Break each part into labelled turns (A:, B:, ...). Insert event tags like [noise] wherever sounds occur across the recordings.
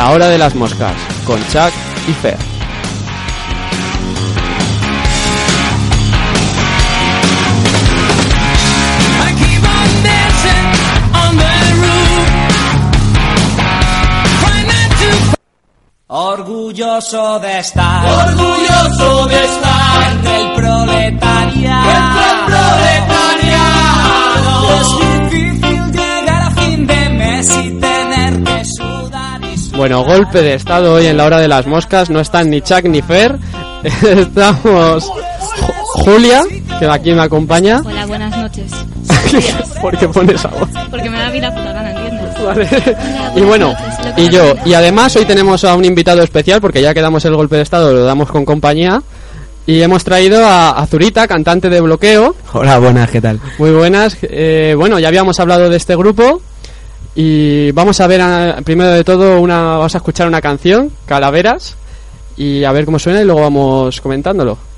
A: La Hora de las Moscas, con Chuck y Fer.
B: Orgulloso de estar,
C: orgulloso de estar
B: entre el proletariado,
C: entre el proletariado.
A: Bueno, golpe de estado hoy en la hora de las moscas. No están ni Chuck ni Fer. [laughs] Estamos Ju- Julia, que aquí me acompaña.
D: Hola, buenas noches. [laughs]
A: ¿Por qué pones agua?
D: Porque me da a mí la puta gana, ¿entiendes?
A: Vale. [laughs] Y bueno, y yo. Y además hoy tenemos a un invitado especial porque ya que damos el golpe de estado lo damos con compañía. Y hemos traído a, a Zurita, cantante de bloqueo.
E: Hola, buenas, ¿qué tal?
A: Muy buenas. Eh, bueno, ya habíamos hablado de este grupo. Y vamos a ver, ah, primero de todo, una, vamos a escuchar una canción, Calaveras. Y a ver cómo suena y luego vamos comentándolo.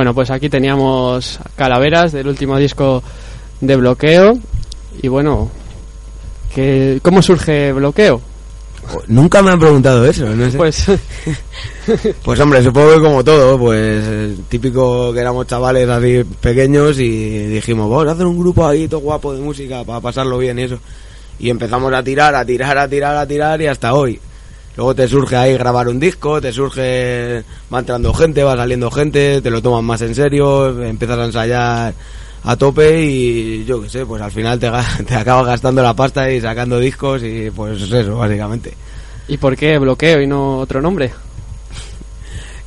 A: Bueno, pues aquí teníamos Calaveras del último disco de bloqueo. Y bueno,
F: que ¿Cómo surge Bloqueo?
E: Nunca me han preguntado eso, no sé.
F: Pues [laughs]
E: Pues hombre, supongo que como todo, pues eh, típico que éramos chavales así pequeños y dijimos, vamos a hacer un grupo ahí todo guapo de música para pasarlo bien y eso. Y empezamos a tirar, a tirar, a tirar, a tirar y hasta hoy. Luego te surge ahí grabar un disco, te surge, va entrando gente, va saliendo gente, te lo tomas más en serio, empiezas a ensayar a tope y yo qué sé, pues al final te, [laughs] te acabas gastando la pasta y sacando discos y pues eso, básicamente.
F: ¿Y por qué Bloqueo y no otro nombre?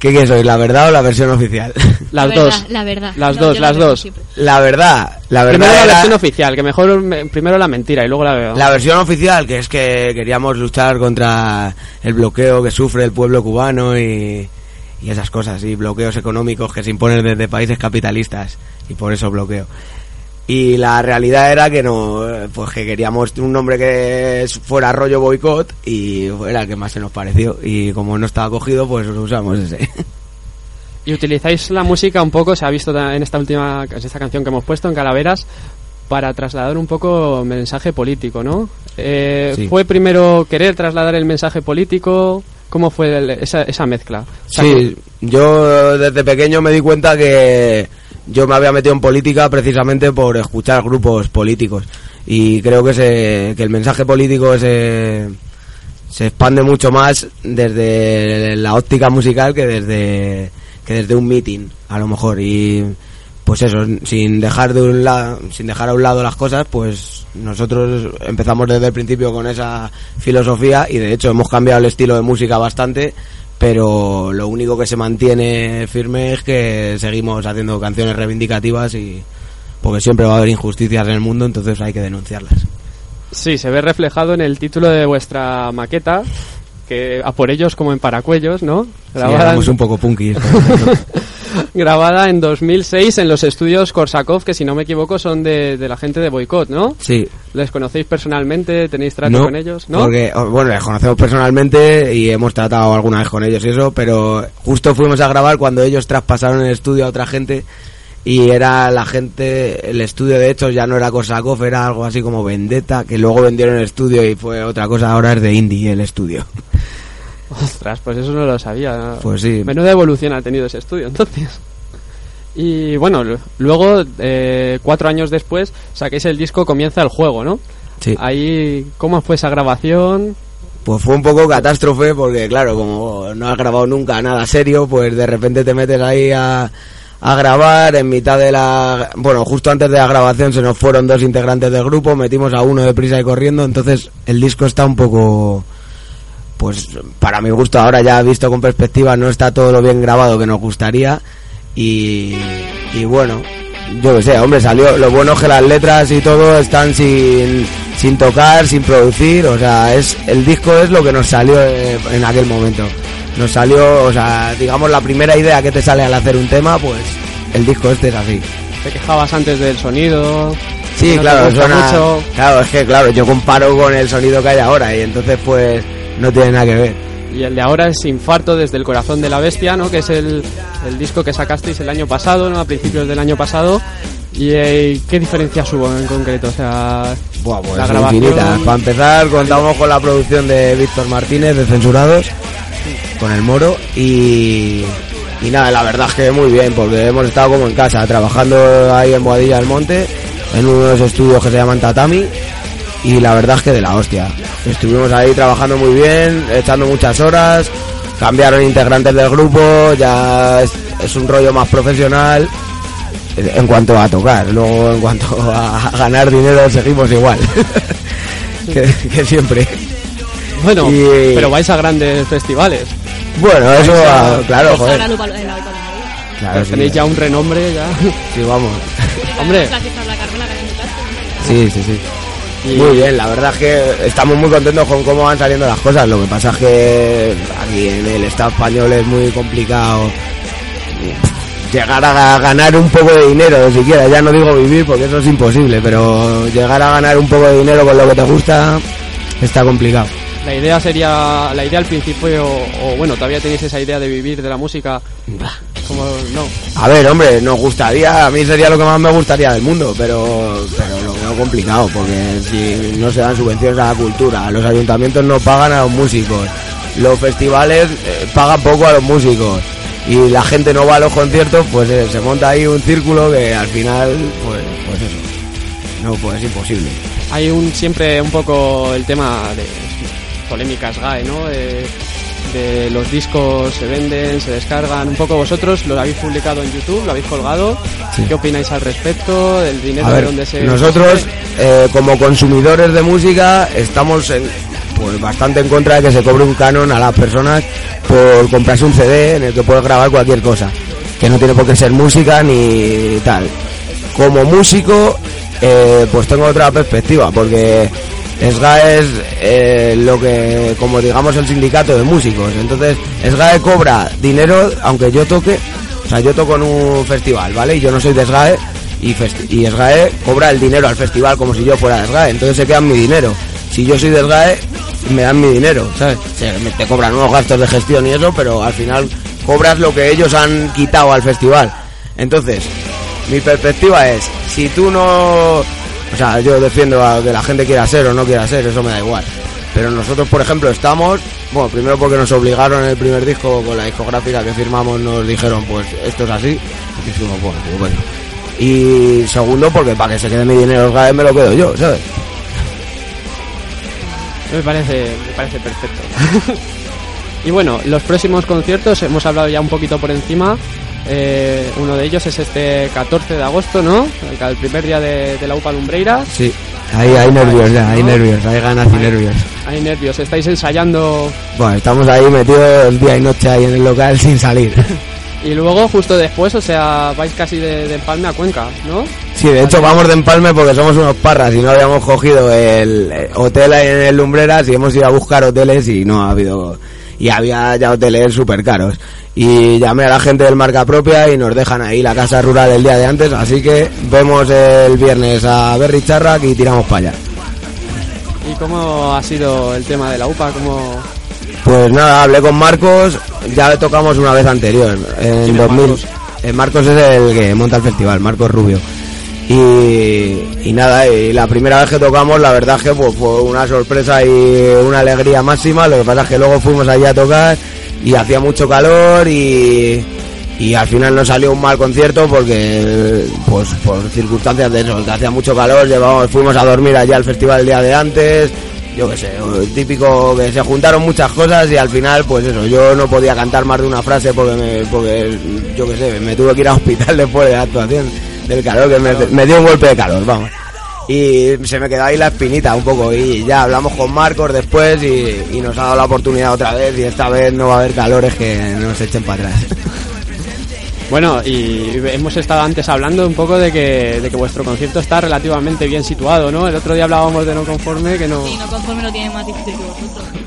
E: ¿Qué quieres hoy, la verdad o la versión oficial? [laughs]
F: Las
D: La
F: dos.
D: verdad, la verdad.
F: Las
D: No,
F: dos,
D: la
F: las dos.
D: siempre.
E: La verdad, la verdad
F: Primero la
E: era-
F: versión oficial, que mejor me- primero la mentira y luego la veo.
E: La versión oficial, que es que queríamos luchar contra el bloqueo que sufre el pueblo cubano y, y esas cosas, y bloqueos económicos que se imponen desde países capitalistas, y por eso bloqueo. Y la realidad era que no, pues que queríamos un nombre que fuera rollo boicot y era el que más se nos pareció. Y como no estaba cogido, pues usamos ese. [laughs]
F: Y utilizáis la música un poco, se ha visto en esta última en esta canción que hemos puesto en Calaveras para trasladar un poco mensaje político, ¿no? Eh,
E: Sí.
F: ¿Fue primero querer trasladar el mensaje político? ¿Cómo fue el- esa, esa mezcla? O sea,
E: Sí, yo desde pequeño me di cuenta que yo me había metido en política precisamente por escuchar grupos políticos. Y creo que, se, que el mensaje político se, se expande mucho más desde la óptica musical que desde que desde un meeting a lo mejor. Y pues eso sin dejar de un lado sin dejar a un lado las cosas pues nosotros empezamos desde el principio con esa filosofía y de hecho hemos cambiado el estilo de música bastante pero lo único que se mantiene firme es que seguimos haciendo canciones reivindicativas y porque siempre va a haber injusticias en el mundo entonces hay que denunciarlas.
F: Sí, se ve reflejado en el título de vuestra maqueta, que a por ellos como en Paracuellos, ¿no?
E: Sí,
F: Grabada,
E: éramos
F: en,
E: un poco punkis [laughs] [laughs]
F: grabada en 2006 en los estudios Korsakov, que si no me equivoco son de, de la gente de Boicot, ¿no?
E: sí
F: ¿Les conocéis personalmente? ¿Tenéis trato
E: No,
F: con ellos? ¿No?
E: Porque, o- bueno, les conocemos personalmente y hemos tratado alguna vez con ellos y eso, pero justo fuimos a grabar cuando ellos traspasaron el estudio a otra gente y era la gente, el estudio de hecho ya no era Korsakov, era algo así como Vendetta, que luego vendieron el estudio y fue otra cosa, ahora es de Indie el estudio. [laughs]
F: Ostras, pues eso no lo sabía.
E: Pues sí.
F: Menuda evolución ha tenido ese estudio, entonces. Y bueno, luego, eh, cuatro años después, saquéis el disco Comienza el Juego, ¿no?
E: Sí.
F: Ahí, ¿cómo fue esa grabación?
E: Pues fue un poco catástrofe porque, claro, como no has grabado nunca nada serio, pues de repente te metes ahí a, a grabar en mitad de la... Bueno, justo antes de la grabación se nos fueron dos integrantes del grupo, metimos a uno de prisa y corriendo, entonces el disco está un poco... Pues para mi gusto ahora ya visto con perspectiva no está todo lo bien grabado que nos gustaría y, y bueno, yo que sé, hombre, salió. Lo bueno es que las letras y todo están sin, sin tocar, sin producir. O sea, es el disco es lo que nos salió eh, en aquel momento. Nos salió, o sea, digamos, la primera idea que te sale al hacer un tema, pues el disco este es así.
F: Te quejabas antes del sonido.
E: Sí,
F: no
E: claro, suena,
F: mucho.
E: claro, es que claro, yo comparo con el sonido que hay ahora y entonces pues no tiene nada que ver.
F: Y el de ahora es Infarto desde el corazón de la bestia, ¿no? Que es el, el disco que sacasteis el año pasado, ¿no? A principios del año pasado. ¿Y eh, qué diferencias hubo en concreto? O sea,
E: Buah, pues
F: la grabación...
E: infinitas. Para empezar, contamos con la producción de Víctor Martínez de Censurados, con el Moro, y, y nada, la verdad es que muy bien, porque hemos estado como en casa, trabajando ahí en Boadilla del Monte, en unos estudios que se llaman Tatami, y la verdad es que de la hostia. Estuvimos ahí trabajando muy bien, echando muchas horas, cambiaron integrantes del grupo, ya es, es un rollo más profesional en cuanto a tocar, luego en cuanto a [laughs] ganar dinero seguimos igual [laughs] que, que siempre.
F: Bueno,
E: Y-
F: pero vais a grandes festivales.
E: Bueno, eso,
F: a-
E: claro, joder. Claro,
F: Pues
E: sí,
F: tenéis ya un renombre ya.
E: sí, vamos.
F: Hombre.
D: Casa.
E: Sí, sí, sí. Muy bien, la verdad es que estamos muy contentos con cómo van saliendo las cosas. Lo que pasa es que aquí en el Estado español es muy complicado llegar a ganar un poco de dinero, siquiera. Ya no digo vivir porque eso es imposible, pero llegar a ganar un poco de dinero con lo que te gusta está complicado.
F: La idea sería, la idea al principio, o, bueno, todavía tenéis esa idea de vivir de la música, como no.
E: A ver, hombre, nos gustaría, a mí sería lo que más me gustaría del mundo, pero, pero lo complicado, porque si no se dan subvenciones a la cultura, los ayuntamientos no pagan a los músicos, los festivales eh, pagan poco a los músicos y la gente no va a los conciertos, pues eh, se monta ahí un círculo que al final, pues, pues eso, no, pues es imposible.
F: Hay un siempre un poco el tema de polémicas GAE, ¿no? Los discos se venden, se descargan. Un poco vosotros lo habéis publicado en YouTube, lo habéis colgado.
E: Sí.
F: ¿Qué opináis al respecto? ¿Del dinero
E: A
F: de
E: ver,
F: dónde se.?
E: nosotros eh, como consumidores de música estamos en, pues bastante en contra de que se cobre un canon a las personas por comprarse un CD en el que puedes grabar cualquier cosa, que no tiene por qué ser música ni tal. Como músico, eh, pues tengo otra perspectiva, porque SGAE es eh, lo que, como digamos, el sindicato de músicos. Entonces, SGAE cobra dinero aunque yo toque, o sea, yo toco en un festival, ¿vale? Y yo no soy de SGAE y, y cobra el dinero al festival como si yo fuera de SGAE, entonces se quedan mi dinero. Si yo soy de SGAE, me dan mi dinero, ¿sabes? Se- me- te cobran unos gastos de gestión y eso, pero al final cobras lo que ellos han quitado al festival. Entonces, mi perspectiva es, si tú no... O sea, yo defiendo a que la gente quiera ser o no quiera ser, eso me da igual. Pero nosotros, por ejemplo, estamos... Bueno, primero porque nos obligaron en el primer disco con la discográfica que firmamos, nos dijeron, pues esto es así. Y dijimos, bueno, pues bueno. Y segundo, porque para que se quede mi dinero me lo quedo yo, ¿sabes?
F: Me parece, me parece perfecto. [laughs] y bueno, los próximos conciertos hemos hablado ya un poquito por encima. Eh, uno de ellos es este 14 de agosto, ¿no? El, primer día de, de la UPA Lumbreira.
E: Sí, ahí hay nervios ya, hay nervios, hay ganas y nervios.
F: Hay nervios, estáis ensayando
E: Bueno, estamos ahí metidos día y noche ahí en el local [laughs] sin salir. [laughs]
F: y luego justo después, o sea, vais casi de, de Empalme a Cuenca, ¿no?
E: Sí, de hecho vamos de empalme porque somos unos parras y no habíamos cogido el eh, hotel ahí en el Lumbreras y hemos ido a buscar hoteles y no ha habido... Y había ya hoteles súper caros. Y llamé a la gente del marca propia y nos dejan ahí la casa rural el día de antes, así que vemos el viernes a Berry Charrac y tiramos para allá.
F: ¿Y cómo ha sido el tema de la UPA? ¿Cómo...
E: Pues nada, hablé con Marcos, ya le tocamos una vez anterior,
F: ¿Quién
E: en
F: es
E: 2000.
F: Marcos?
E: Eh, Marcos es el que monta el festival, Marcos Rubio. Y, y nada, y la primera vez que tocamos, la verdad que pues, fue una sorpresa y una alegría máxima. Lo que pasa es que luego fuimos allí a tocar y hacía mucho calor y, y al final nos salió un mal concierto porque, pues por circunstancias de eso, que hacía mucho calor, llevamos, fuimos a dormir allá al festival el día de antes, yo qué sé, típico que se juntaron muchas cosas y al final, pues eso, yo no podía cantar más de una frase porque, me, porque yo qué sé, me tuve que ir al hospital [laughs] después de la actuación del calor, que me, me dio un golpe de calor, vamos. Y se me quedó ahí la espinita un poco y ya hablamos con Marcos después y, y nos ha dado la oportunidad otra vez y esta vez no va a haber calores que nos echen para atrás.
F: Bueno, y hemos estado antes hablando un poco de que, de que vuestro concierto está relativamente bien situado, ¿no? El otro día hablábamos de no conforme, que no...
D: Y no conforme lo tiene más difícil que vosotros.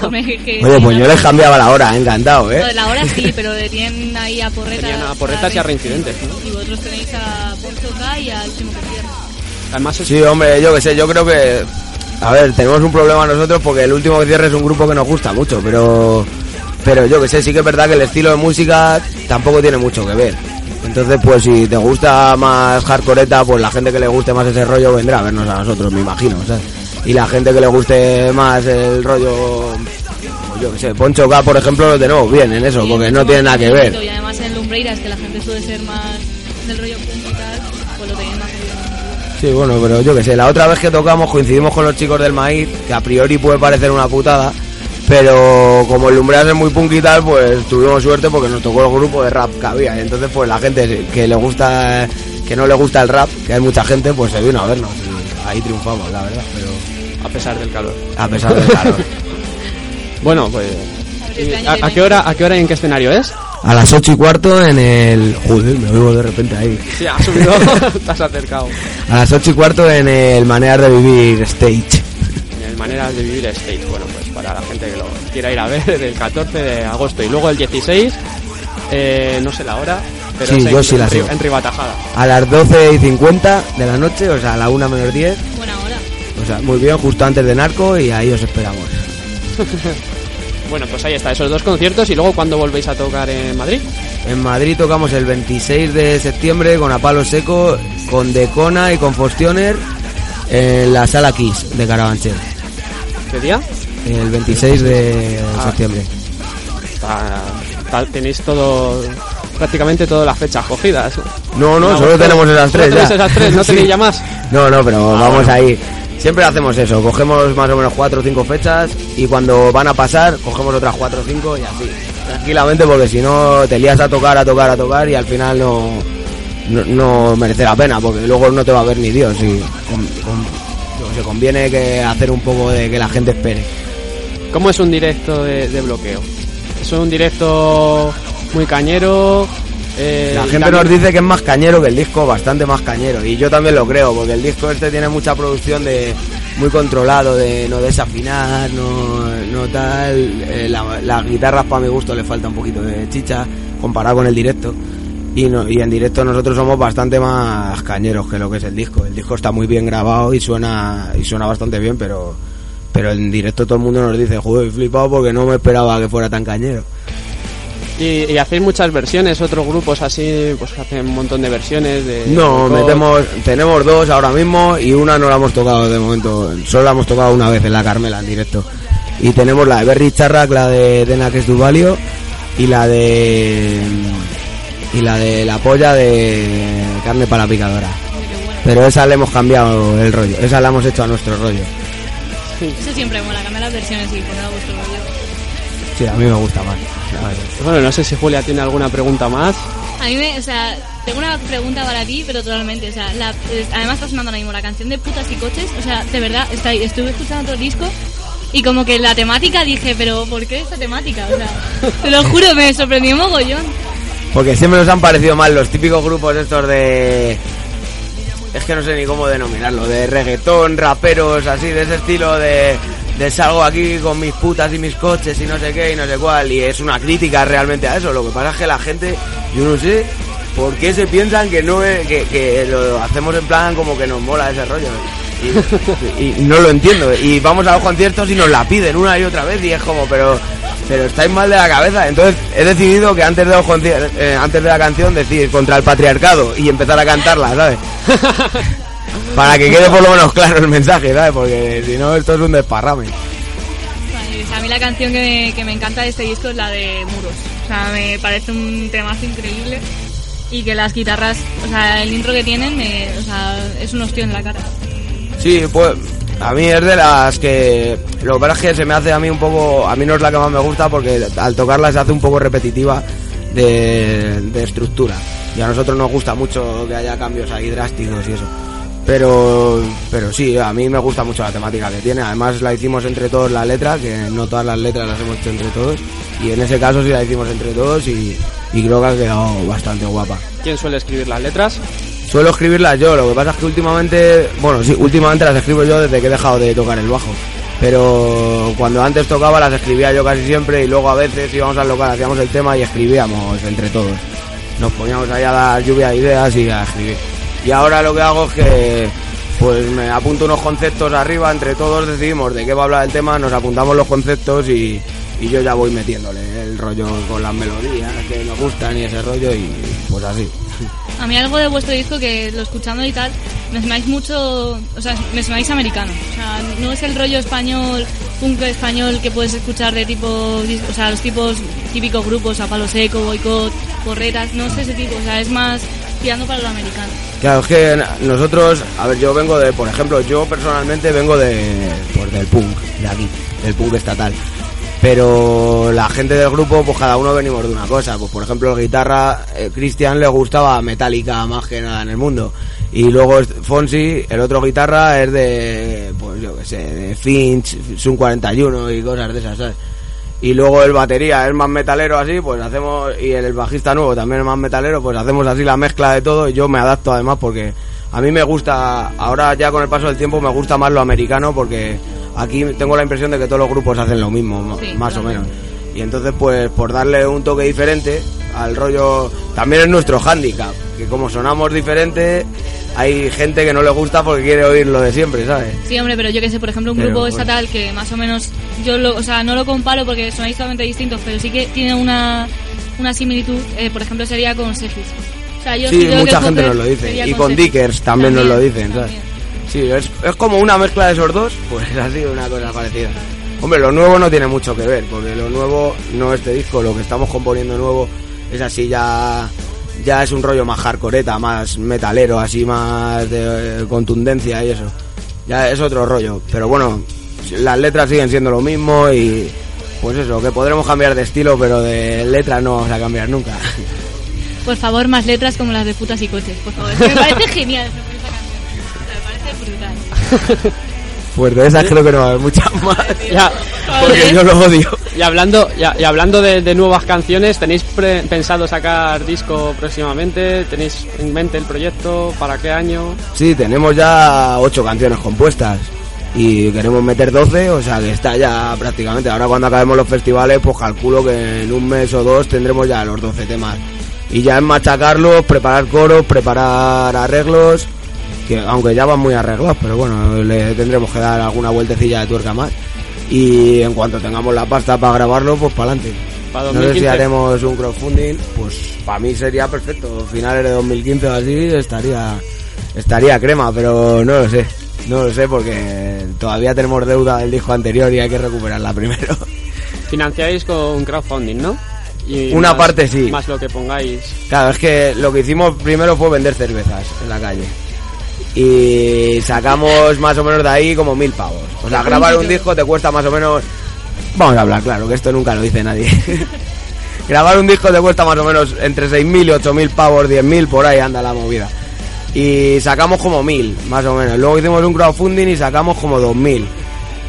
D: [laughs] Que... que-
E: Oye, pues yo les cambiaba la hora, encantado,
D: Lo de
E: ¿eh?
D: la hora sí, pero tienen ahí a porretas.
F: Tenían a porretas y a reincidentes, ¿no?
D: Y vosotros tenéis a Poncho K y al último que cierra.
F: Además es...
E: Sí, hombre, yo qué sé, yo creo que... A ver, tenemos un problema nosotros porque el último que cierre es un grupo que nos gusta mucho, pero... Pero yo que sé, sí que es verdad que el estilo de música tampoco tiene mucho que ver. Entonces, pues si te gusta más hardcoreta, pues la gente que le guste más ese rollo vendrá a vernos a nosotros, me imagino, ¿sabes? Y la gente que le guste más el rollo... Yo que sé, Poncho K, por ejemplo, lo tenemos bien en eso, porque no tiene nada que ver.
D: Y además en Lumbreiras, que la gente suele ser más del rollo punk y tal, pues lo tenéis más bien.
E: Sí, bueno, pero yo que sé, la otra vez que tocamos coincidimos con los chicos del maíz, que a priori puede parecer una putada, pero como el Lumbreras es muy punk y tal, pues tuvimos suerte porque nos tocó el grupo de rap que había. Y entonces, pues la gente que le gusta, que no le gusta el rap, que hay mucha gente, pues se vino a vernos. Y ahí triunfamos, la verdad,
F: a pesar del calor.
E: A pesar del calor. [laughs]
F: bueno, pues...
D: Eh,
F: ¿a, qué hora, a qué hora y en qué escenario es?
E: a las 8 y cuarto en el. Joder, me oigo de repente ahí.
F: Sí, ha subido, [laughs] estás acercado.
E: A las 8 y cuarto en el Maneras de Vivir Stage.
F: En el Maneras de Vivir Stage, bueno, pues para la gente que lo quiera ir a ver, [laughs] del 14 de agosto y luego el 16, eh, no sé la hora. Pero
E: sí,
F: yo en,
E: sí la.
F: En Ribatajada.
E: A las 12 y 50 de la noche, o sea, a la 1 menos
D: 10,
E: o sea, muy bien, justo antes de Narco y ahí os esperamos. [laughs]
F: Bueno, pues ahí está, esos dos conciertos. Y luego, ¿cuándo volvéis a tocar en Madrid?
E: En Madrid tocamos el 26 de septiembre con A Palo Seco, con Decona y con Fostioner. En la sala Kiss de Carabanchel,
F: ¿Qué día?
E: el 26 de
F: Ah.
E: septiembre.
F: Está- está- tenéis todo, prácticamente todas las fechas cogidas.
E: No, no, solo tenemos esas tres. ya.
F: esas tres, no [laughs]
E: Sí.
F: tenéis ya más.
E: No, no, pero
F: Ah,
E: vamos
F: bueno.
E: ahí. Siempre hacemos eso, cogemos más o menos cuatro o cinco fechas y cuando van a pasar cogemos otras cuatro o cinco y así. Tranquilamente porque si no te lías a tocar, a tocar, a tocar y al final no, no, merece la pena porque luego no te va a ver ni Dios y sé, conviene que hacer un poco de que la gente espere.
F: ¿Cómo es un directo de bloqueo? ¿Es un directo muy cañero? Eh,
E: La gente
F: también-
E: nos dice que es más cañero que el disco, bastante más cañero. Y yo también lo creo, porque el disco este tiene mucha producción de muy controlado, de no desafinar, no, no tal. Eh, la- las guitarras para mi gusto le falta un poquito de chicha comparado con el directo. Y, no, y en directo nosotros somos bastante más cañeros que lo que es el disco. El disco está muy bien grabado y suena y suena bastante bien, pero pero en directo todo el mundo nos dice, joder, flipado porque no me esperaba que fuera tan cañero.
F: Y, y hacéis muchas versiones, otros grupos así, pues hacen un montón de versiones de...
E: No,
F: de
E: metemos, tenemos dos ahora mismo y una no la hemos tocado de momento, solo la hemos tocado una vez en la Carmela en directo. Y tenemos la de Berry Charrac, la de Dena que es Duvalio y la de y la de la polla de carne para la picadora. Pero esa le hemos cambiado el rollo, esa la hemos hecho a nuestro rollo.
D: Eso siempre mola, cambiar las versiones y poner a vuestro rollo.
E: Sí, a mí me gusta más.
F: Bueno, no sé si Julia tiene alguna pregunta más.
D: A mí me, o sea, tengo una pregunta para ti, pero totalmente, o sea, la, es- además está sonando ahora mismo la canción de putas y coches, o sea, de verdad, está, ahí, estuve escuchando otro disco y como que la temática dije, pero ¿por qué esta temática? O sea, te lo juro, me sorprendió mogollón.
E: Porque siempre nos han parecido mal los típicos grupos estos de... Es que no sé ni cómo denominarlo, de reggaetón, raperos, así, de ese estilo de... De salgo aquí con mis putas y mis coches y no sé qué y no sé cuál. Y es una crítica realmente a eso. Lo que pasa es que la gente, yo no sé por qué se piensan que no es- que, que lo hacemos en plan como que nos mola ese rollo. Y, no lo entiendo. Y vamos a los conciertos y nos la piden una y otra vez y es como, pero pero estáis mal de la cabeza. Entonces he decidido que antes de, los eh, antes de la canción decir contra el patriarcado y empezar a cantarla, ¿sabes? [laughs] Para que quede por lo menos claro el mensaje, ¿sabes? Porque si no esto es un desparrame.
D: A mí la canción que me, que me encanta de este disco es la de Muros. O sea, me parece un temazo increíble y que las guitarras, o sea, el intro que tienen, me, o sea, es un hostio en la cara.
E: Sí, pues a mí es de las que... Lo que pasa es que se me hace a mí un poco... A mí no es la que más me gusta porque al tocarla se hace un poco repetitiva de, de estructura. Y a nosotros nos gusta mucho que haya cambios ahí drásticos y eso. Pero, pero sí, a mí me gusta mucho la temática que tiene. Además la hicimos entre todos la letra, que no todas las letras las hemos hecho entre todos. Y en ese caso sí la hicimos entre todos y, y creo que ha quedado bastante guapa.
F: ¿Quién suele escribir las letras?
E: Suelo escribirlas yo, lo que pasa es que últimamente, bueno, sí, últimamente las escribo yo desde que he dejado de tocar el bajo. Pero cuando antes tocaba las escribía yo casi siempre y luego a veces íbamos al local, hacíamos el tema y escribíamos entre todos. Nos poníamos ahí a dar lluvia de ideas y a escribir. Y ahora lo que hago es que pues me apunto unos conceptos arriba, entre todos decidimos de qué va a hablar el tema, nos apuntamos los conceptos y, y yo ya voy metiéndole el rollo con las melodías que nos gustan y ese rollo y pues así.
D: A mí algo de vuestro disco que lo escuchando y tal, me sonáis mucho, o sea, me sonáis americano. O sea, no es el rollo español, punk español que puedes escuchar de tipo, o sea, los tipos típicos grupos, a palo seco, boicot, porretas, no es ese tipo, o sea, es más tirando para lo americano.
E: Claro, es que nosotros, a ver, yo vengo de, por ejemplo, yo personalmente vengo de, pues del punk, de aquí, del punk estatal. Pero la gente del grupo, pues cada uno venimos de una cosa. Pues por ejemplo, la guitarra, eh, Cristian le gustaba Metallica más que nada en el mundo. Y luego Fonsi, el otro guitarra, es de, pues yo qué sé, de Finch, Sun 41 y cosas de esas, ¿sabes? Y luego el batería es más metalero así, pues hacemos, y el bajista nuevo también es más metalero, pues hacemos así la mezcla de todo y yo me adapto además porque a mí me gusta, ahora ya con el paso del tiempo me gusta más lo americano porque aquí tengo la impresión de que todos los grupos hacen lo mismo,
D: Sí,
E: más o menos. Y entonces pues por darle un toque diferente al rollo, también es nuestro hándicap, que como sonamos diferente, hay gente que no le gusta porque quiere oír lo de siempre, ¿sabes?
D: Sí, hombre, pero yo que sé, por ejemplo, un
E: Pero,
D: grupo estatal que más o menos, yo lo, o sea, no lo comparo porque sonáis totalmente distintos, pero sí que tiene una, una similitud, eh, por ejemplo, sería con Sefis. O sea, yo
E: Sí, mucha gente nos lo dice. Y con. Dickers también, nos lo dicen, ¿sabes?
D: también.
E: Sí, es es como una mezcla de esos dos, pues [laughs] ha sido una cosa parecida. Hombre, lo nuevo no tiene mucho que ver, porque lo nuevo no este disco, lo que estamos componiendo nuevo es así ya ya es un rollo más hardcoreta, más metalero, así más de eh, contundencia y eso. Ya es otro rollo, pero bueno, las letras siguen siendo lo mismo y pues eso, que podremos cambiar de estilo, pero de letra no vamos a cambiar nunca. [laughs]
D: Por favor, más letras como las de putas y coches, por favor. Me parece genial esa canción. Me parece brutal. [laughs]
E: Pues de esas creo que no va a haber muchas [laughs] más,
F: Ya,
E: porque yo lo odio.
F: y hablando, ya- y hablando de, de nuevas canciones, ¿tenéis pre- pensado sacar disco próximamente? ¿Tenéis en mente el proyecto? ¿Para qué año?
E: Sí, tenemos ya ocho canciones compuestas y queremos meter 12, o sea que está ya prácticamente. Ahora cuando acabemos los festivales, pues calculo que en un mes o dos tendremos ya los 12 temas. Y ya es machacarlos, preparar coros, preparar arreglos, que aunque ya van muy arreglados, pero bueno, le tendremos que dar alguna vueltecilla de tuerca más. Y en cuanto tengamos la pasta para grabarlo, pues para adelante.
F: Para
E: No sé si
F: 2015.
E: haremos un crowdfunding, pues para mí sería perfecto. Finales de 2015 o así estaría estaría crema, pero no lo sé. No lo sé porque todavía tenemos deuda del disco anterior y hay que recuperarla [laughs] primero.
F: Financiáis con crowdfunding, ¿no? Y
E: Una
F: más-
E: parte sí.
F: Más lo que pongáis.
E: Claro, es que lo que hicimos primero fue vender cervezas en la calle. Y sacamos más o menos de ahí como mil pavos. O sea, grabar un disco te cuesta más o menos... Vamos a hablar, claro, que esto nunca lo dice nadie. [laughs] grabar un disco te cuesta más o menos entre 6.000 y 8.000 pavos, 10.000, por ahí anda la movida. Y sacamos como 1.000, más o menos. Luego hicimos un crowdfunding y sacamos como 2.000.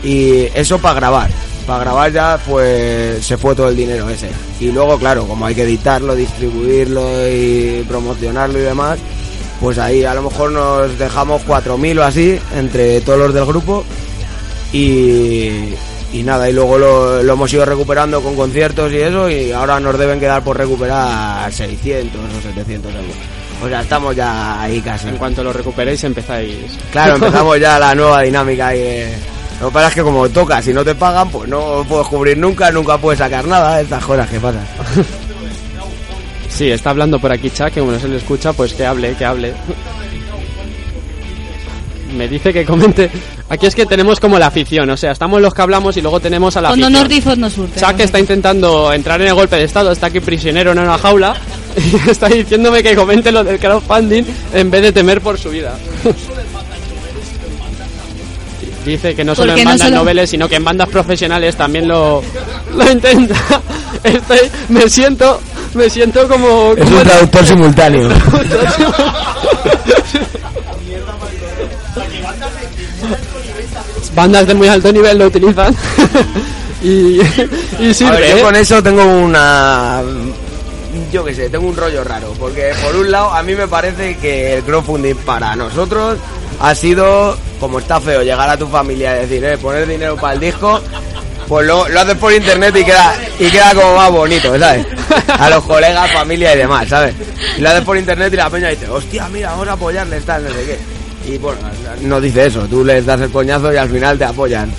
E: Y eso para grabar. Para grabar ya pues se fue todo el dinero ese. Y luego, claro, como hay que editarlo, distribuirlo y promocionarlo y demás, pues ahí a lo mejor nos dejamos 4.000 o así entre todos los del grupo. Y, y nada, y luego lo, lo hemos ido recuperando con conciertos y eso, y ahora nos deben quedar por recuperar 600 o 700 euros. O sea, estamos ya ahí casi.
F: En cuanto lo recuperéis, empezáis.
E: Claro, [laughs] empezamos ya la nueva dinámica ahí. de- Lo que pasa es que como toca, si no te pagan, pues no puedes cubrir nunca, nunca puedes sacar nada, estas cosas que pasan. [laughs]
F: Sí, está hablando por aquí Chuck, que como no se le escucha, pues que hable, que hable. Me dice que comente. Aquí es que tenemos como la afición, o sea, estamos los que hablamos y luego tenemos a la
D: Fondo
F: afición.
D: norte y fondo sur.
F: Chuck está intentando entrar en el golpe de estado, está aquí prisionero en una jaula [laughs] y está diciéndome que comente lo del crowdfunding en vez de temer por su vida. Dice que no solo
D: Porque
F: en
D: no
F: bandas
D: solo-
F: noveles, sino que en bandas profesionales también lo, lo intenta. [laughs] Estoy, me siento, me siento como,
E: Es
F: como
E: un [laughs] traductor simultáneo.
F: bandas de muy alto nivel lo utilizan [laughs] y, y
E: A
F: sirve.
E: ver, yo
F: ¿eh?
E: con eso tengo una... Yo qué sé, tengo un rollo raro, porque por un lado a mí me parece que el crowdfunding para nosotros ha sido, como está feo, llegar a tu familia y decir, eh, poner dinero para el disco, pues lo, lo haces por internet y queda, y queda como más bonito, ¿sabes? A los colegas, familia y demás, ¿sabes? Y lo haces por internet y la peña dice, hostia, mira, vamos a apoyarles, tal, no sé qué. Y bueno, no dice eso, tú les das el coñazo y al final te apoyan.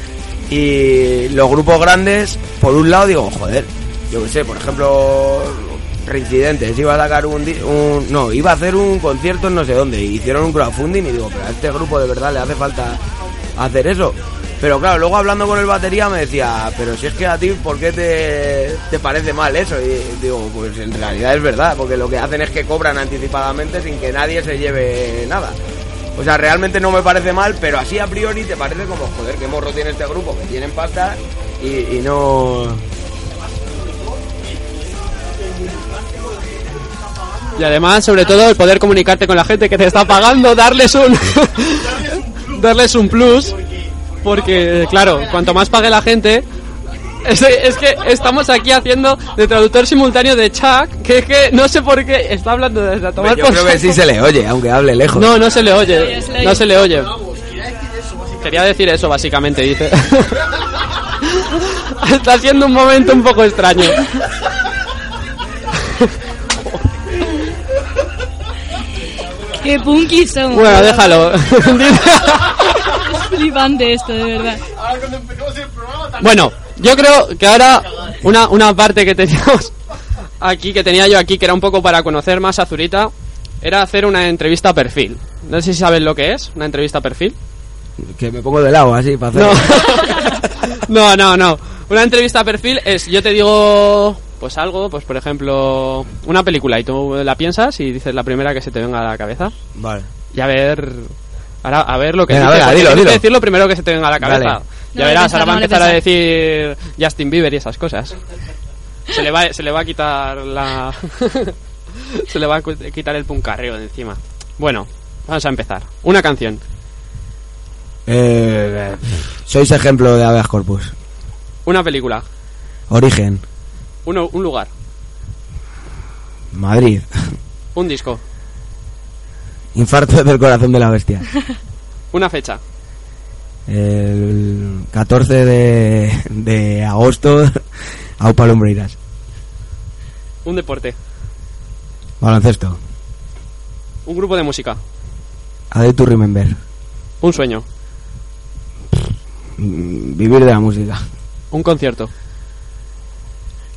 E: Y los grupos grandes, por un lado digo, joder, yo qué sé, por ejemplo, Reincidentes, iba a sacar un, un- No, iba a hacer un concierto en no sé dónde, hicieron un crowdfunding y digo, pero a este grupo de verdad le hace falta hacer eso. Pero claro, luego hablando con el batería me decía, pero si es que a ti, ¿por qué te, te parece mal eso? Y digo, pues en realidad es verdad, porque lo que hacen es que cobran anticipadamente sin que nadie se lleve nada. O sea, realmente no me parece mal, pero así a priori te parece como, joder, qué morro tiene este grupo, que tienen pasta y no...
F: Y además, sobre todo, el poder comunicarte con la gente que te está pagando, darles un [laughs] darles un plus, porque claro, cuanto más pague la gente, es, es que estamos aquí haciendo de traductor simultáneo de Chuck, que es que no sé por qué está hablando desde a tomar
E: Yo
F: por
E: creo que sí se le oye, aunque hable lejos.
F: No, no se le oye, no se le oye. Quería decir eso básicamente, dice. [laughs] Está siendo un momento un poco extraño.
D: Qué punky somos.
F: Bueno, déjalo.
D: Es [laughs] flipante esto, de verdad.
F: Bueno, yo creo que ahora una, una parte que teníamos aquí, que tenía yo aquí, que era un poco para conocer más a Zurita, era hacer una entrevista a perfil. No sé si sabes lo que es, una entrevista a perfil.
E: Que me pongo de lado así para hacer.
F: No. [laughs] no, no, no. Una entrevista a perfil es, yo te digo, pues algo, pues por ejemplo, una película y tú la piensas y dices la primera que se te venga a la cabeza
E: Vale.
F: y a ver, ahora a ver lo que
E: Venga,
F: dices,
E: venga,
F: porque
E: dilo,
F: tienes que
E: dilo.
F: decir lo primero que se te venga a la cabeza.
E: Vale.
F: Ya
D: No,
F: verás, ahora va a empezar a decir Justin Bieber y esas cosas. Se le va, se le va a quitar la, [laughs] se le va a cu- quitar el puncarreo de encima. Bueno, vamos a empezar. Una canción.
E: Eh, sois ejemplo de habeas corpus.
F: Una película.
E: Origen.
F: Uno, un lugar.
E: Madrid.
F: Un disco.
E: Infarto del corazón de la bestia. [laughs]
F: Una fecha.
E: El 14 de, de agosto, [laughs] Aupa Lumbreiras.
F: Un deporte.
E: Baloncesto.
F: Un grupo de música.
E: A Day to Remember.
F: Un sueño.
E: Vivir de la música.
F: Un concierto.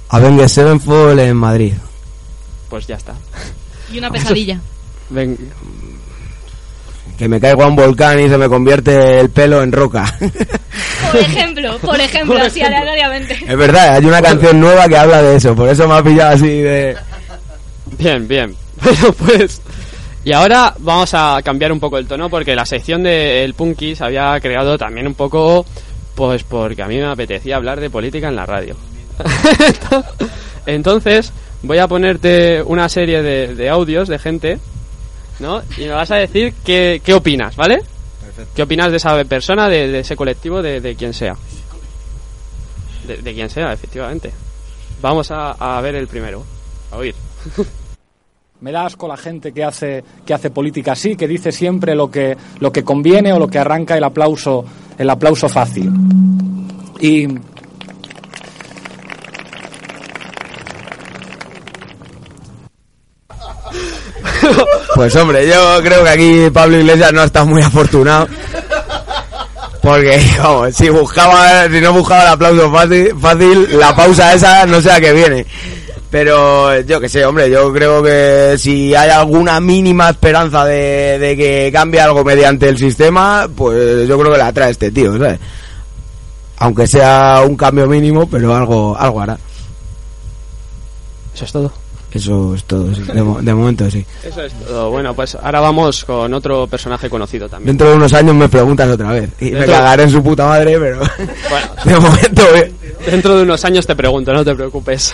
E: Avengers Sevenfold en Madrid.
F: Pues ya está.
D: Y una pesadilla. [laughs]
F: Ven,
E: Que me caiga un volcán y se me convierte el pelo en roca. [laughs]
D: Por ejemplo, por ejemplo, así aleatoriamente.
E: es verdad, hay una canción nueva que habla de eso. Por eso me ha pillado así de...
F: Bien, bien. [laughs] Bueno, pues. Y ahora vamos a cambiar un poco el tono porque la sección del Punky se había creado también un poco. Pues porque a mí me apetecía hablar de política en la radio. [laughs] Entonces, voy a ponerte una serie de, de audios de gente, ¿no? Y me vas a decir qué, qué opinas, ¿vale? ¿Qué opinas de esa persona, de, de ese colectivo, de, de quien sea? De, de quien sea, efectivamente. Vamos a, a ver el primero. A oír. [laughs]
G: Me da asco la gente que hace, que hace política así, que dice siempre lo que, lo que conviene o lo que arranca el aplauso, el aplauso fácil. Y
E: Pues hombre, yo creo que aquí Pablo Iglesias no estado muy afortunado. Porque, vamos, si buscaba, si no buscaba el aplauso fácil, fácil, la pausa esa no sé a qué viene. Pero yo que sé, hombre, yo creo que si hay alguna mínima esperanza de, de que cambie algo mediante el sistema, pues yo creo que la trae este tío, ¿sabes? Aunque sea un cambio mínimo, pero algo, algo hará.
F: Eso es todo.
E: Eso es todo, sí. de, mo- de momento sí.
F: Eso es todo. Bueno, pues ahora vamos con otro personaje conocido también.
E: Dentro de unos años me preguntas otra vez. Y me
F: Dentro-
E: cagaré en su puta madre, pero.
F: Bueno. [laughs]
E: de momento, bien.
F: Dentro de unos años te pregunto, no te preocupes.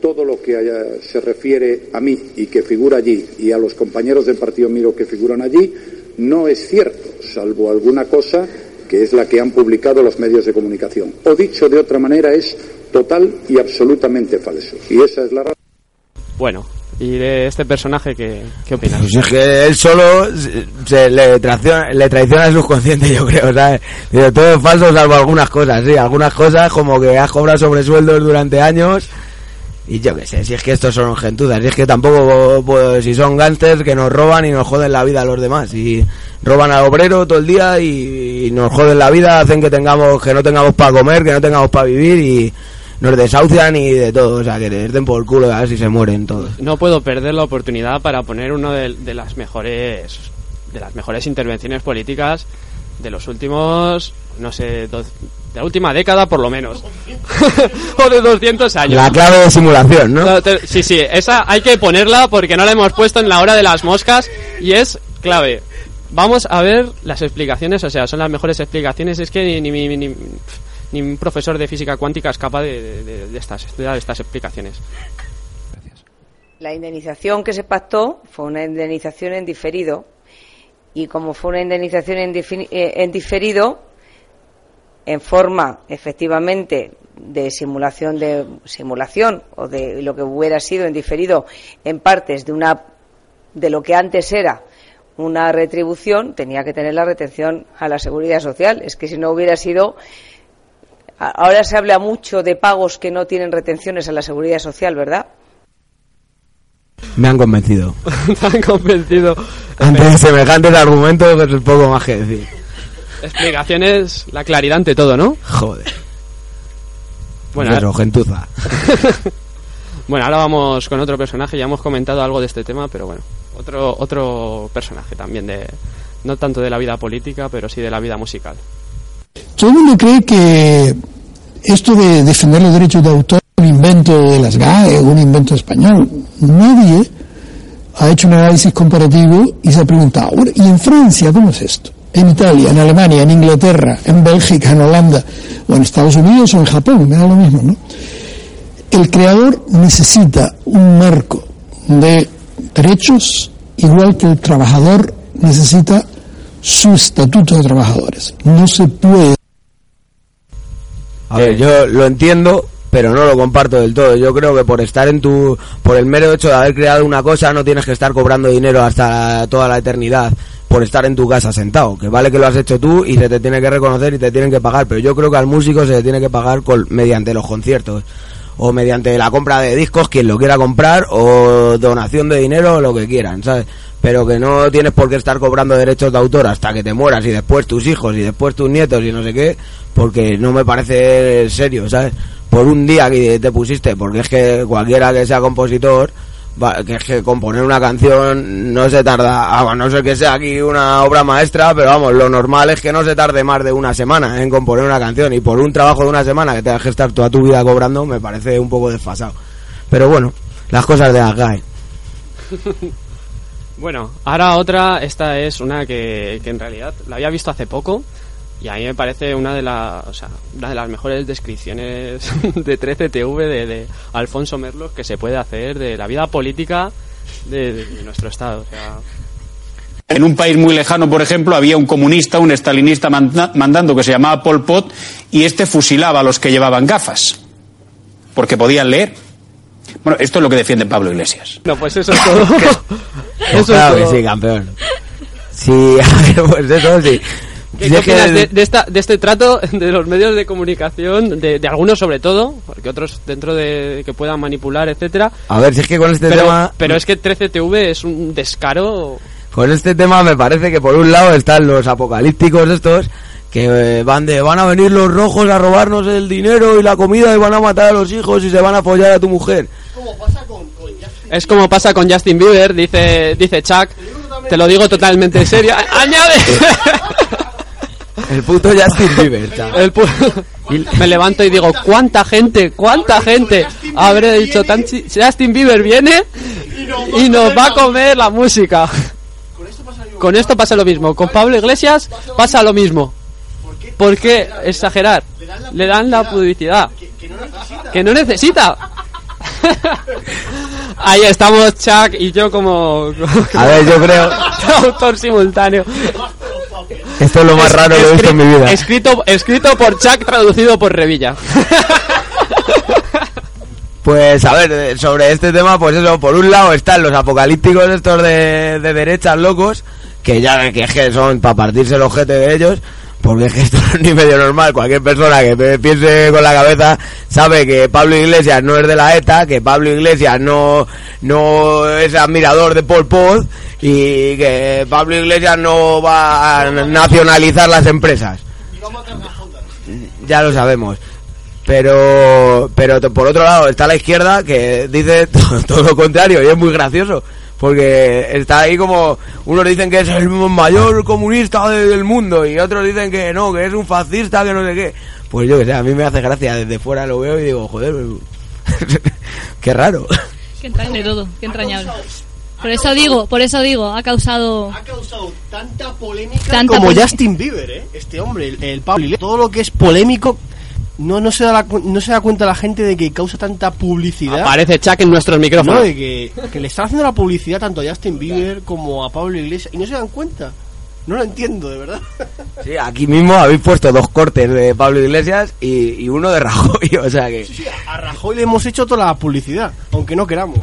H: todo lo que haya- se refiere a mí y que figura allí y a los compañeros del partido Miro que figuran allí no es cierto, salvo alguna cosa que es la que han publicado los medios de comunicación. O dicho de otra manera, es total y absolutamente falso. Y esa es la razón.
F: Bueno, y de este personaje, ¿qué, qué opinas?
E: Pues es que él solo se, se le, traiciona, le traiciona el subconsciente, [laughs] yo creo, ¿sabes? Todo es falso salvo algunas cosas, sí. Algunas cosas como que has cobrado sobresueldos durante años. Y yo qué sé, si es que estos son gentudas, si es que tampoco, pues, si son gángsters que nos roban y nos joden la vida a los demás. Y roban al obrero todo el día y, y nos joden la vida, hacen que tengamos, que no tengamos para comer, que no tengamos para vivir y nos desahucian y de todo. O sea, que les den por culo a ver si se mueren todos.
F: No puedo perder la oportunidad para poner uno de, de las mejores de las mejores intervenciones políticas de los últimos, no sé, dos- de la última década por lo menos. [laughs] o de 200 años.
E: La clave de simulación, ¿no?
F: Sí, sí, esa hay que ponerla porque no la hemos puesto en la hora de las moscas y es clave. Vamos a ver las explicaciones, o sea, son las mejores explicaciones. Es que ni, ni, ni- ni- ni un profesor de física cuántica es capaz de, de- estas, de dar estas explicaciones.
I: La indemnización que se pactó fue una indemnización en diferido. Y como fue una indemnización en, eh, en diferido, en forma efectivamente de simulación de simulación o de lo que hubiera sido en diferido en partes de una de lo que antes era una retribución tenía que tener la retención a la seguridad social. Es que si no hubiera sido ahora se habla mucho de pagos que no tienen retenciones a la seguridad social verdad
E: Me han convencido. [laughs]
F: Tan convencido.
E: Ante semejantes argumentos, pues es poco más que decir.
F: Explicaciones, la claridad ante todo, ¿no?
E: Joder.
F: Bueno,
E: eso, gentuza. [laughs]
F: bueno, ahora vamos con otro personaje. Ya hemos comentado algo de este tema, pero bueno, otro otro personaje también de, no tanto de la vida política, pero sí de la vida musical.
J: Todo el mundo cree que esto de defender los derechos de autor es un invento de las GAE, un invento español. Nadie ha hecho un análisis comparativo y se ha preguntado, "Bueno, ¿y en Francia cómo es esto? En Italia, en Alemania, en Inglaterra, en Bélgica, en Holanda, o en Estados Unidos o en Japón, me da lo mismo, ¿no? El creador necesita un marco de derechos igual que el trabajador necesita su estatuto de trabajadores. No se puede
E: A ver, yo lo entiendo, pero no lo comparto del todo. Yo creo que por estar en tu, por el mero hecho de haber creado una cosa, no tienes que estar cobrando dinero hasta toda la eternidad por estar en tu casa sentado. Que vale que lo has hecho tú y se te tiene que reconocer y te tienen que pagar, pero yo creo que al músico se le tiene que pagar con- mediante los conciertos o mediante la compra de discos, quien lo quiera comprar, o donación de dinero, o lo que quieran, ¿sabes? Pero que no tienes por qué estar cobrando derechos de autor hasta que te mueras y después tus hijos y después tus nietos y no sé qué, porque no me parece serio, ¿sabes? Por un día que te pusiste, porque es que cualquiera que sea compositor, que es que componer una canción no se tarda, a no ser que sea aquí una obra maestra, pero vamos, lo normal es que no se tarde más de una semana en componer una canción y por un trabajo de una semana que tengas que estar toda tu vida cobrando me parece un poco desfasado. Pero bueno, las cosas de las. [laughs]
F: Bueno, ahora otra, esta es una que, que en realidad la había visto hace poco y a mí me parece una de, las o sea, una de las mejores descripciones [laughs] de 13TV de, de Alfonso Merlos que se puede hacer de la vida política de, nuestro Estado.
K: En un país muy lejano, por ejemplo, había un comunista, un estalinista manda- mandando que se llamaba Pol Pot y este fusilaba a los que llevaban gafas, porque podían leer. Bueno, esto es lo que defiende Pablo Iglesias.
F: no, pues eso es todo. [laughs] eso es
E: claro que
F: todo.
E: sí, campeón. Sí, [laughs] a ver, pues eso sí.
F: ¿Qué, qué
E: es que
F: opinas de, de esta, de este trato [laughs] de los medios de comunicación, de, de algunos sobre todo, porque otros dentro de que puedan manipular, etcétera?
E: A ver, si es que con este
F: pero,
E: tema...
F: pero es que 13TV es un descaro.
E: Con este tema me parece que por un lado están los apocalípticos estos que eh, van de van a venir los rojos a robarnos el dinero y la comida y van a matar a los hijos y se van a apoyar a tu mujer.
F: Es como pasa con Justin Bieber, dice, dice Chuck. Te lo digo totalmente en serio. [laughs] ¡Añade!
E: El puto Justin Bieber.
F: El pu- me levanto y digo, ¿cuánta gente? ¿Cuánta gente? Habré dicho, tan chi- Justin Bieber viene y nos va a comer la música. Con esto pasa lo mismo. Con Pablo Iglesias pasa lo mismo. ¿Por qué exagerar? Le dan la publicidad. Que no necesita. [laughs] Ahí estamos Chuck y yo como,
E: A ver, yo creo [laughs]
F: autor simultáneo.
E: esto es lo más
F: Es-
E: raro que he visto en mi vida.
F: Escrito, escrito por Chuck, traducido por Revilla. [laughs]
E: Pues a ver, sobre este tema, pues eso, por un lado están los apocalípticos estos de, de derechas locos, que ya que es que son para partirse el ojete de ellos, porque es que esto no es ni medio normal. Cualquier persona que piense con la cabeza sabe que Pablo Iglesias no es de la ETA, que Pablo Iglesias no, no es admirador de Pol Pot y que Pablo Iglesias no va a nacionalizar las empresas. Ya lo sabemos. Pero, pero por otro lado está la izquierda que dice [laughs] todo lo contrario y es muy gracioso. Porque está ahí como, unos dicen que es el mayor comunista de- del mundo y otros dicen que no, que es un fascista, que no sé qué. Pues yo que sé, a mí me hace gracia, desde fuera lo veo y digo, joder, [laughs] qué raro.
D: Qué entrañable todo, qué entrañable. Por eso digo, por eso digo, ha causado
L: Ha causado tanta polémica
D: Tanta
L: como Justin Bieber, ¿eh? Este hombre, el, el Pablo. Todo lo que es polémico, no, no, se da la no se da cuenta la gente de que causa tanta publicidad.
F: Aparece Chuck en nuestros
L: No,
F: micrófonos.
L: de que, que le están haciendo la publicidad tanto a Justin Bieber como a Pablo Iglesias y no se dan cuenta. No lo entiendo, de verdad.
E: Sí, aquí mismo habéis puesto dos cortes de Pablo Iglesias y, y uno de Rajoy, [laughs] o sea que...
L: A Rajoy le hemos hecho toda la publicidad, aunque no queramos.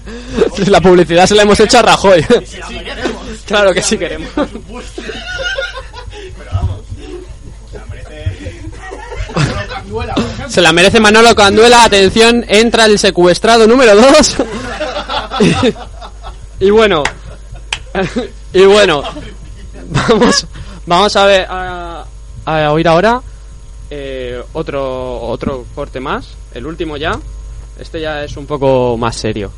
L: [laughs]
F: La publicidad se la hemos hecho a Rajoy. claro que sí queremos. Se la merece Manolo Canduela. Atención, entra el secuestrado número 2. y, [laughs] y bueno. y bueno. Vamos, vamos a ver a, a oír ahora eh, otro otro corte más, el último ya. Este ya es un poco más serio.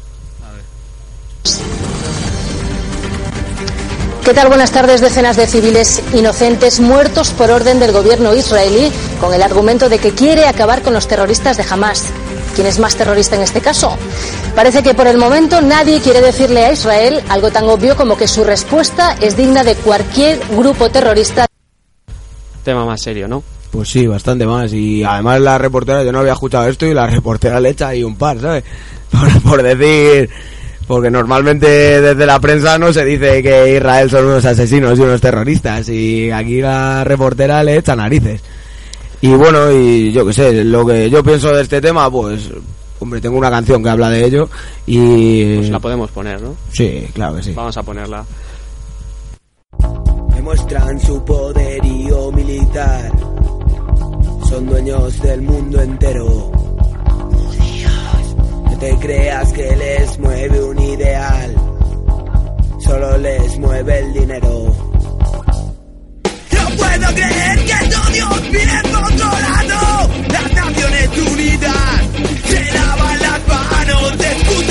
M: ¿Qué tal? Buenas tardes. Decenas de civiles inocentes muertos por orden del gobierno israelí con el argumento de que quiere acabar con los terroristas de Hamas. ¿Quién es más terrorista en este caso? Parece que por el momento nadie quiere decirle a Israel algo tan obvio como que su respuesta es digna de cualquier grupo terrorista.
F: Tema más serio, ¿no?
E: Pues sí, bastante más. Y además la reportera, yo no había escuchado esto y la reportera le echa ahí un par, ¿sabes? [laughs] Por, por decir... Porque normalmente desde la prensa no se dice que Israel son unos asesinos y unos terroristas. Y aquí la reportera le echa narices. Y bueno, y yo qué sé, lo que yo pienso de este tema, pues... Hombre, tengo una canción que habla de ello y...
F: Pues la podemos poner, ¿no?
E: Sí, claro que sí.
F: Vamos a ponerla.
A: Demuestran su poderío militar. Son dueños del mundo entero. Te creas que les mueve un ideal. Solo les mueve el dinero.
N: No puedo creer que todo viene por otro lado. Las Naciones Unidas se lavan las manos, discuten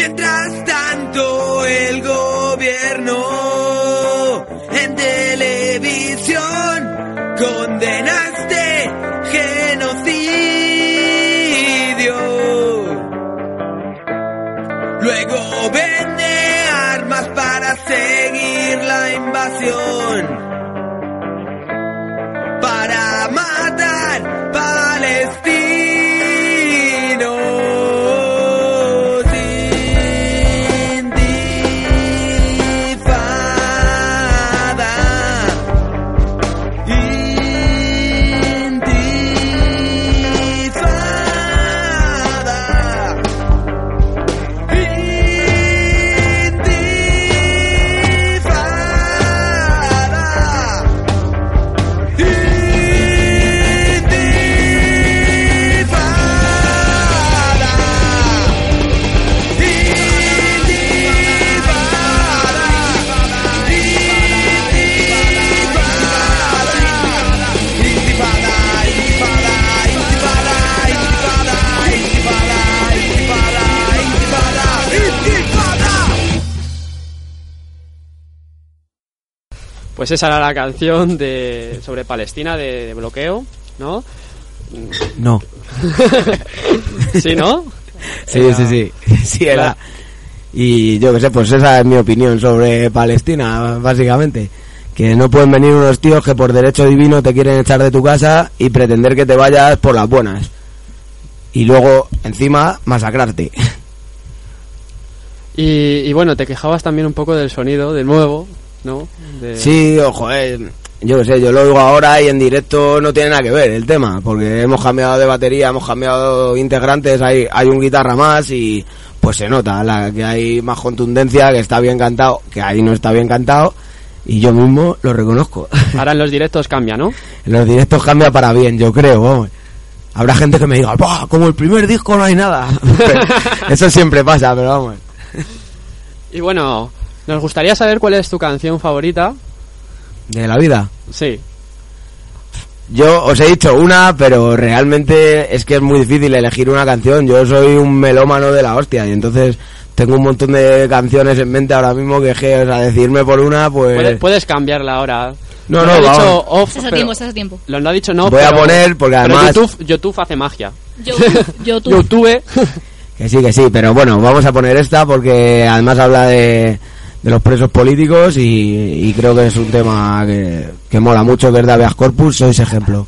N: Mientras tanto, el
A: gobierno en televisión condena
F: Pues esa era la canción de sobre Palestina de, de bloqueo, ¿no?
E: No. [laughs]
F: sí, ¿no?
E: Sí,
F: Era-
E: sí, sí. [laughs] Sí, era. Y yo qué sé, pues esa es mi opinión sobre Palestina, básicamente. Que no pueden venir unos tíos que por derecho divino te quieren echar de tu casa y pretender que te vayas por las buenas. Y luego, encima, masacrarte. [laughs]
F: Y, y bueno, te quejabas también un poco del sonido, de nuevo, ¿no? De-
A: Sí, ojo, eh, yo qué sé, yo lo oigo ahora y en directo no tiene nada que ver el tema, porque hemos cambiado de batería, hemos cambiado integrantes, hay, hay un guitarra más y pues se nota la que hay más contundencia, que está bien cantado, que ahí no está bien cantado y yo mismo lo reconozco. [laughs]
F: Ahora en los directos cambia, ¿no?
A: En los directos cambia para bien, yo creo, vamos. Habrá gente que me diga, "Buah, como el primer disco no hay nada. [laughs] Eso siempre pasa, pero vamos.
F: Y bueno, nos gustaría saber cuál es tu canción favorita.
A: De la vida.
F: Sí.
A: Yo os he dicho una, pero realmente es que es muy difícil elegir una canción. Yo soy un melómano de la hostia y entonces tengo un montón de canciones en mente ahora mismo que, que, o sea, decirme por una, pues...
F: Puedes, puedes cambiarla ahora.
A: No, no,
F: ha dicho off,
D: Estás a
F: pero-
D: tiempo, estás a tiempo.
F: Lo ha dicho no,
A: Voy a
F: pero-
A: poner, porque
F: pero
A: además-
F: YouTube, YouTube hace magia.
D: Yo, [laughs] YouTube.
F: YouTube.
A: Que sí, que sí, pero bueno, vamos a poner esta porque además habla de, de los presos políticos y, y creo que es un tema que, mola mucho, de Habeas Corpus, sois ejemplo.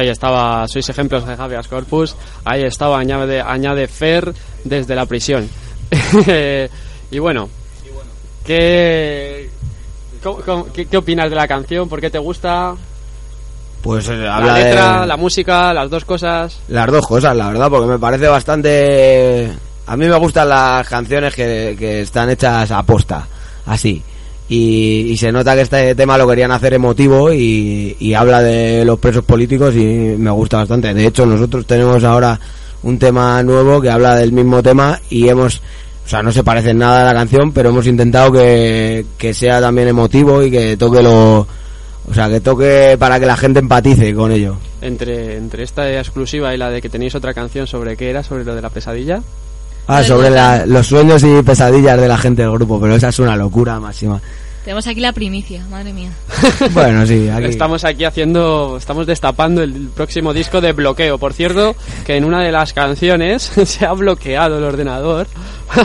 O: Ahí
F: estaba, sois ejemplos de Habeas Corpus. Ahí estaba, añade, añade Fer desde la prisión. [laughs] y bueno, ¿qué, cómo- cómo- qué, qué opinas de la canción? ¿Por qué te gusta?
E: Pues eh,
F: La letra,
E: de
F: la música, las dos cosas.
E: las dos cosas, la verdad, porque me parece bastante... A mí me gustan las canciones que, que están hechas a posta, así. Y, y se nota que este tema lo querían hacer emotivo y, y habla de los presos políticos y me gusta bastante. De hecho, nosotros tenemos ahora un tema nuevo que habla del mismo tema y hemos... O sea, no se parece en nada a la canción, pero hemos intentado que, que sea también emotivo y que toque lo... O sea, que toque para que la gente empatice con ello.
F: Entre, entre esta exclusiva y la de que tenéis otra canción sobre qué era, sobre lo de la pesadilla.
E: Ah, sobre la- los sueños y pesadillas de la gente del grupo, pero esa es una locura máxima.
D: Tenemos aquí la primicia, madre mía. [laughs]
E: Bueno, sí, aquí.
F: Estamos aquí haciendo, estamos destapando el próximo disco de bloqueo. Por cierto, que en una de las canciones [laughs] se ha bloqueado el ordenador.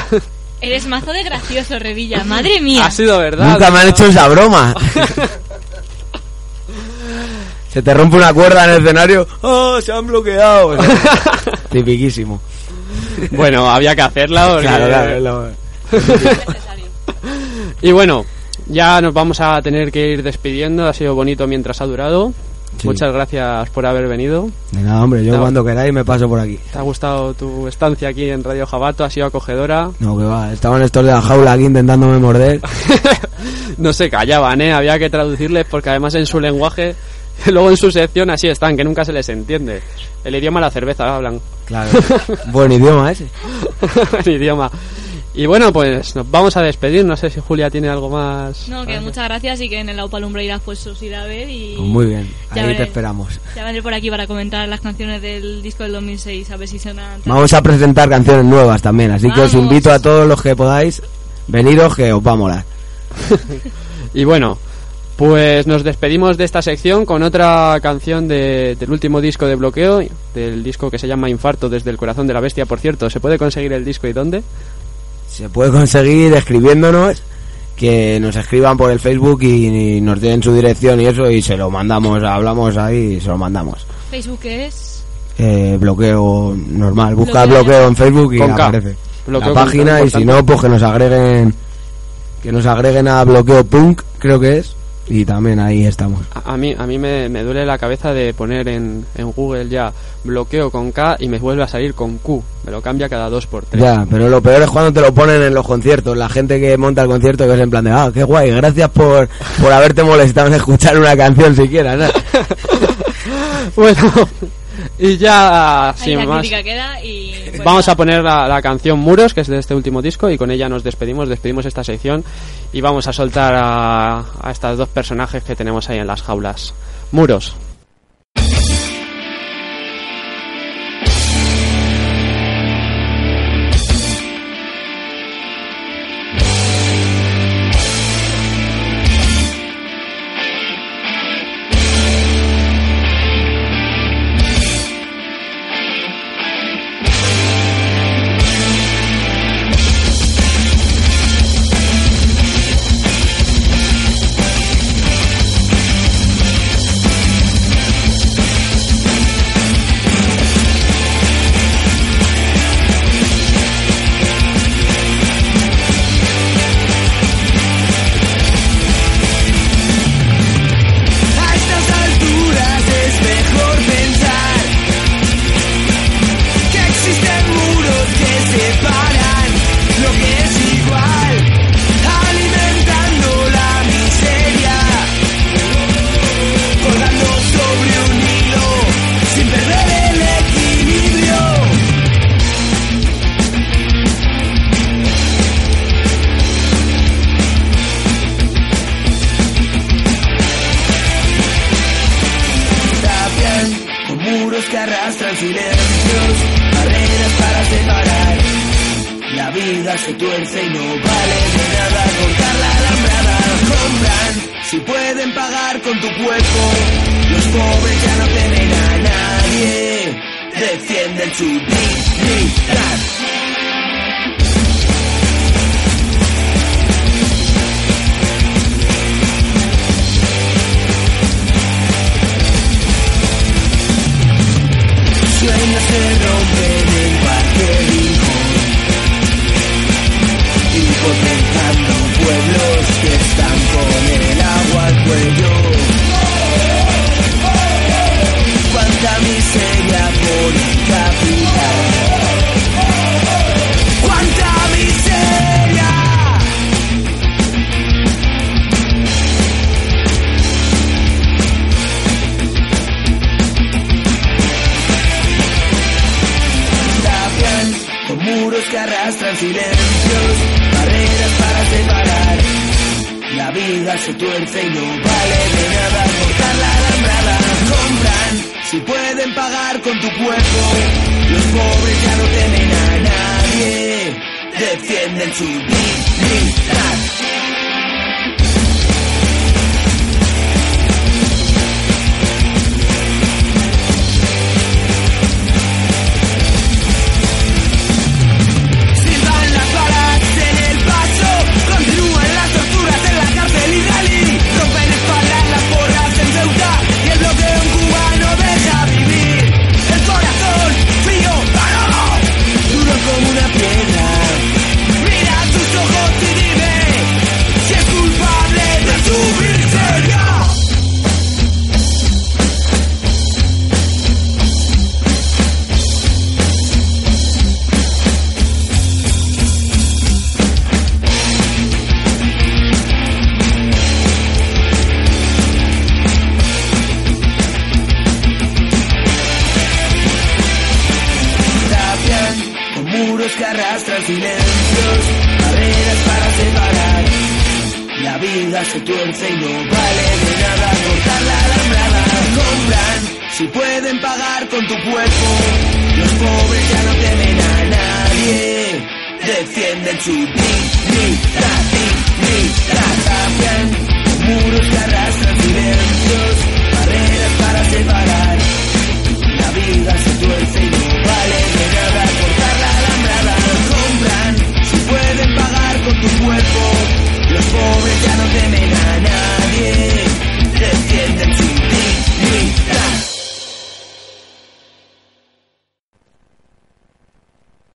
F: [laughs]
D: Eres mazo de gracioso, Revilla, madre mía.
F: ha sido verdad.
E: Nunca me han hecho esa broma. Se te rompe una cuerda en el escenario. ¡Oh, se han bloqueado! Tipiquísimo. [laughs]
F: Bueno, había que hacerla. porque-
E: Claro, claro, [laughs] lo-
F: Y bueno, ya nos vamos a tener que ir despidiendo. Ha sido bonito mientras ha durado.
E: Sí.
F: Muchas gracias por haber venido.
E: De nada, hombre, yo
F: No.
E: cuando queráis me paso por aquí.
F: ¿Te ha gustado tu estancia aquí en Radio Jabato? ¿Ha sido acogedora?
E: No, que va, estaban estos de la jaula aquí intentándome morder. [laughs]
F: No se callaban, ¿eh? Había que traducirles porque además en su lenguaje, [laughs] luego en su sección así están, que nunca se les entiende. El idioma de la cerveza hablan.
E: Claro. [laughs] Buen idioma ese.
F: Buen idioma. Y bueno, pues nos vamos a despedir. No sé si Julia tiene algo más.
D: No, que muchas gracias y que en el Aupa Lumbreira pues os irá a ver y...
E: Pues muy bien,
D: Ya
E: ahí te
D: veré.
E: esperamos.
D: Ya vendré por aquí para comentar las canciones del disco del 2006, a ver si suenan...
E: Vamos a presentar canciones nuevas también, así que os invito a todos los que podáis, veniros que os va a molar. [laughs]
F: Y bueno, pues nos despedimos de esta sección con otra canción de- del último disco de bloqueo, del disco que se llama Infarto desde el corazón de la bestia. Por cierto, ¿se puede conseguir el disco y dónde?
E: Se puede conseguir escribiéndonos, que nos escriban por el Facebook y, y nos den su dirección y eso, y se lo mandamos, hablamos ahí y se lo mandamos.
D: Facebook es...
E: Eh, bloqueo normal, busca
D: Bloqueo.
E: bloqueo en Facebook y
F: Con
E: aparece
F: Bloqueo
E: la página y si no, pues que nos agreguen, que nos agreguen a bloqueo punk, creo que es, y también ahí estamos.
F: A, a mí, a mí me, me duele la cabeza de poner en, en Google ya bloqueo con K y me vuelve a salir con Q. Me lo cambia cada dos por tres.
E: Ya, pero lo peor es cuando te lo ponen en los conciertos. La gente que monta el concierto que es en plan de, ah, qué guay, gracias por, por haberte molestado en escuchar una canción siquiera, ¿no? [laughs]
F: bueno, y ya
D: Ahí
F: sin
D: la
F: más.
D: crítica queda y...
F: Vamos a poner la, la canción Muros, que es de este último disco, y con ella nos despedimos, despedimos esta sección y vamos a soltar a, a estos dos personajes que tenemos ahí en las jaulas. Muros.